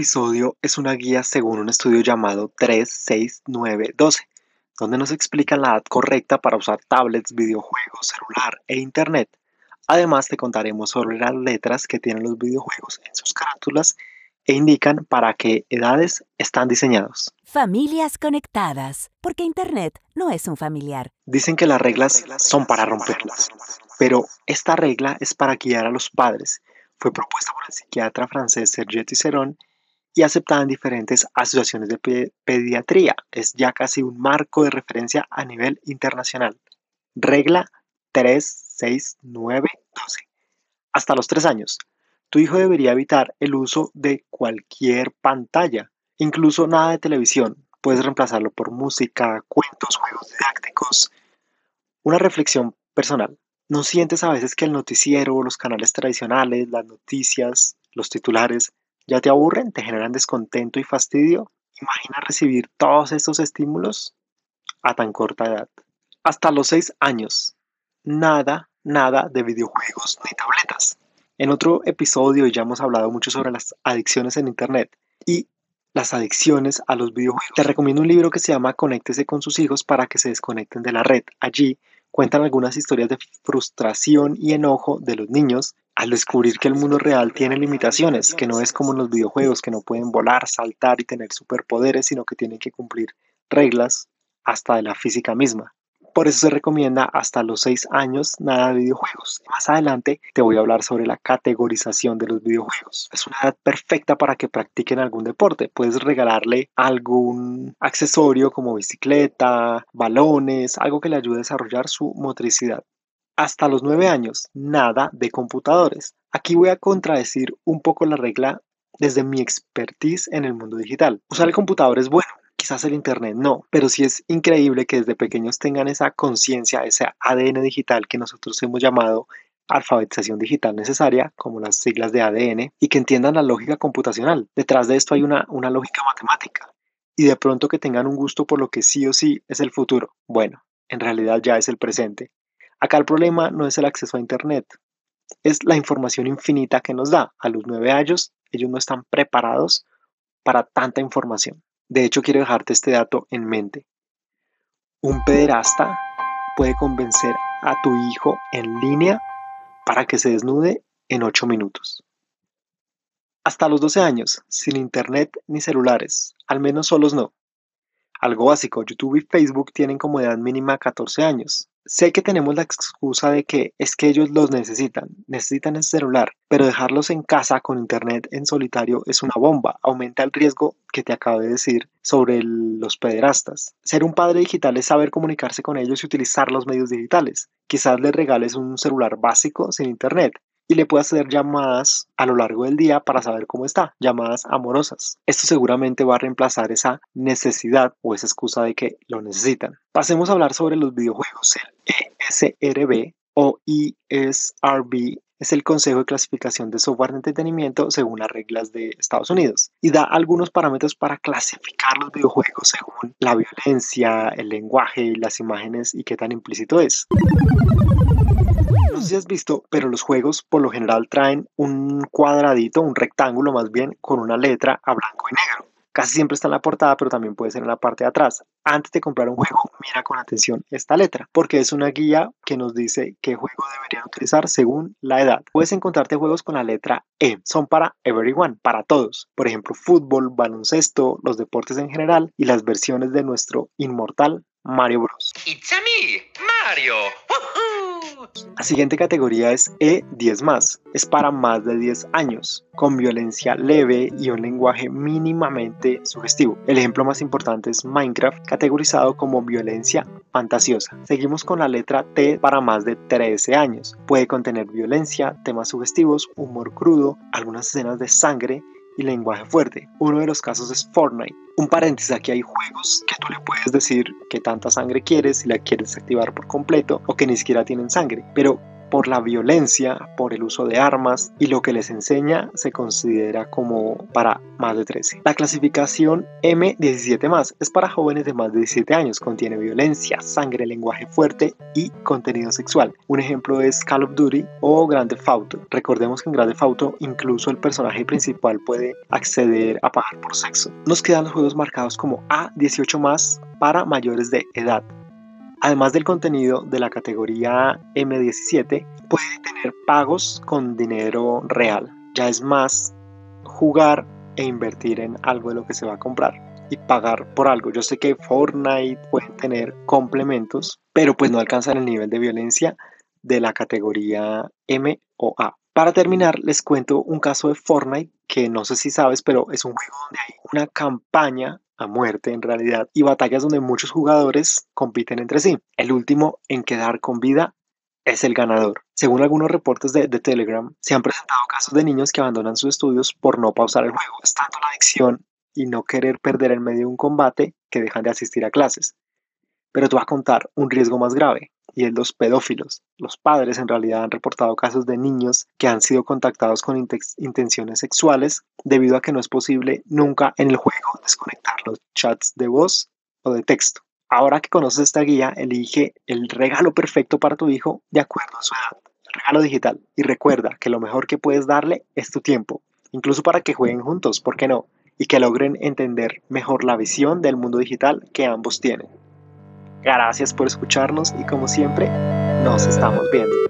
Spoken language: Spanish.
episodio es una guía según un estudio llamado 36912, donde nos explica la edad correcta para usar tablets, videojuegos, celular e internet. Además te contaremos sobre las letras que tienen los videojuegos en sus carátulas e indican para qué edades están diseñados. Familias conectadas, porque Internet no es un familiar. Dicen que las reglas son para romperlas, pero esta regla es para guiar a los padres. Fue propuesta por el psiquiatra francés Serge Tisserand y aceptada en diferentes asociaciones de pediatría. Es ya casi un marco de referencia a nivel internacional. Regla 36912. Hasta los 3 años, tu hijo debería evitar el uso de cualquier pantalla, incluso nada de televisión. Puedes reemplazarlo por música, cuentos, juegos didácticos. Una reflexión personal. ¿No sientes a veces que el noticiero, los canales tradicionales, las noticias, los titulares ¿Ya te aburren? ¿Te generan descontento y fastidio? Imagina recibir todos estos estímulos a tan corta edad. Hasta los 6 años. Nada, nada de videojuegos ni tabletas. En otro episodio ya hemos hablado mucho sobre las adicciones en Internet y las adicciones a los videojuegos. Te recomiendo un libro que se llama Conéctese con sus hijos para que se desconecten de la red. Allí cuentan algunas historias de frustración y enojo de los niños al descubrir que el mundo real tiene limitaciones, que no es como en los videojuegos, que no pueden volar, saltar y tener superpoderes, sino que tienen que cumplir reglas hasta de la física misma. Por eso se recomienda hasta los 6 años nada de videojuegos. Más adelante te voy a hablar sobre la categorización de los videojuegos. Es una edad perfecta para que practiquen algún deporte. Puedes regalarle algún accesorio como bicicleta, balones, algo que le ayude a desarrollar su motricidad. Hasta los 9 años, nada de computadores. Aquí voy a contradecir un poco la regla desde mi expertise en el mundo digital. Usar el computador es bueno, quizás el Internet no, pero sí es increíble que desde pequeños tengan esa conciencia, ese ADN digital que nosotros hemos llamado alfabetización digital necesaria, como las siglas de ADN, y que entiendan la lógica computacional. Detrás de esto hay una, una lógica matemática. Y de pronto que tengan un gusto por lo que sí o sí es el futuro. Bueno, en realidad ya es el presente. Acá el problema no es el acceso a Internet, es la información infinita que nos da. A los nueve años, ellos no están preparados para tanta información. De hecho, quiero dejarte este dato en mente. Un pederasta puede convencer a tu hijo en línea para que se desnude en 8 minutos. Hasta los 12 años, sin internet ni celulares, al menos solos no. Algo básico, YouTube y Facebook tienen como edad mínima 14 años. Sé que tenemos la excusa de que es que ellos los necesitan, necesitan el celular, pero dejarlos en casa con internet en solitario es una bomba, aumenta el riesgo que te acabo de decir sobre los pederastas. Ser un padre digital es saber comunicarse con ellos y utilizar los medios digitales. Quizás les regales un celular básico sin internet, y le puede hacer llamadas a lo largo del día para saber cómo está, llamadas amorosas. Esto seguramente va a reemplazar esa necesidad o esa excusa de que lo necesitan. Pasemos a hablar sobre los videojuegos. El ESRB o ESRB es el Consejo de Clasificación de Software de Entretenimiento según las reglas de Estados Unidos y da algunos parámetros para clasificar los videojuegos según la violencia, el lenguaje, las imágenes y qué tan implícito es no sé si has visto, pero los juegos por lo general traen un cuadradito, un rectángulo más bien, con una letra a blanco y negro. Casi siempre está en la portada, pero también puede ser en la parte de atrás. Antes de comprar un juego, mira con atención esta letra, porque es una guía que nos dice qué juego deberían utilizar según la edad. Puedes encontrarte juegos con la letra E. Son para everyone, para todos. Por ejemplo, fútbol, baloncesto, los deportes en general y las versiones de nuestro inmortal Mario Bros. It's a me, Mario. La siguiente categoría es E10 es para más de 10 años, con violencia leve y un lenguaje mínimamente sugestivo. El ejemplo más importante es Minecraft, categorizado como violencia fantasiosa. Seguimos con la letra T para más de 13 años. Puede contener violencia, temas sugestivos, humor crudo, algunas escenas de sangre y lenguaje fuerte. Uno de los casos es Fortnite. Un paréntesis, aquí hay juegos que tú le puedes decir que tanta sangre quieres, si la quieres activar por completo o que ni siquiera tienen sangre. Pero por la violencia, por el uso de armas y lo que les enseña se considera como para más de 13. La clasificación M17 es para jóvenes de más de 17 años, contiene violencia, sangre, lenguaje fuerte y contenido sexual. Un ejemplo es Call of Duty o Grand Theft Auto. Recordemos que en Grand Theft Auto incluso el personaje principal puede acceder a pagar por sexo. Nos quedan los juegos marcados como A18 para mayores de edad. Además del contenido de la categoría M17, puede tener pagos con dinero real. Ya es más jugar e invertir en algo de lo que se va a comprar y pagar por algo. Yo sé que Fortnite puede tener complementos, pero pues no alcanzan el nivel de violencia de la categoría M o A. Para terminar, les cuento un caso de Fortnite que no sé si sabes, pero es un juego donde hay una campaña a muerte en realidad y batallas donde muchos jugadores compiten entre sí. El último en quedar con vida es el ganador. Según algunos reportes de, de, Telegram, se han presentado casos de niños que abandonan sus estudios por no pausar el juego. Es tanto la adicción y no querer perder en medio de un combate que dejan de asistir a clases. Pero te voy a contar un riesgo más grave y es los pedófilos. Los padres en realidad han reportado casos de niños que han sido contactados con intenciones sexuales debido a que no es posible nunca en el juego desconectar los chats de voz o de texto. Ahora que conoces esta guía, elige el regalo perfecto para tu hijo de acuerdo a su edad. Regalo digital. Y recuerda que lo mejor que puedes darle es tu tiempo, incluso para que jueguen juntos, ¿por qué no? Y que logren entender mejor la visión del mundo digital que ambos tienen. Gracias por escucharnos y como siempre, nos estamos viendo.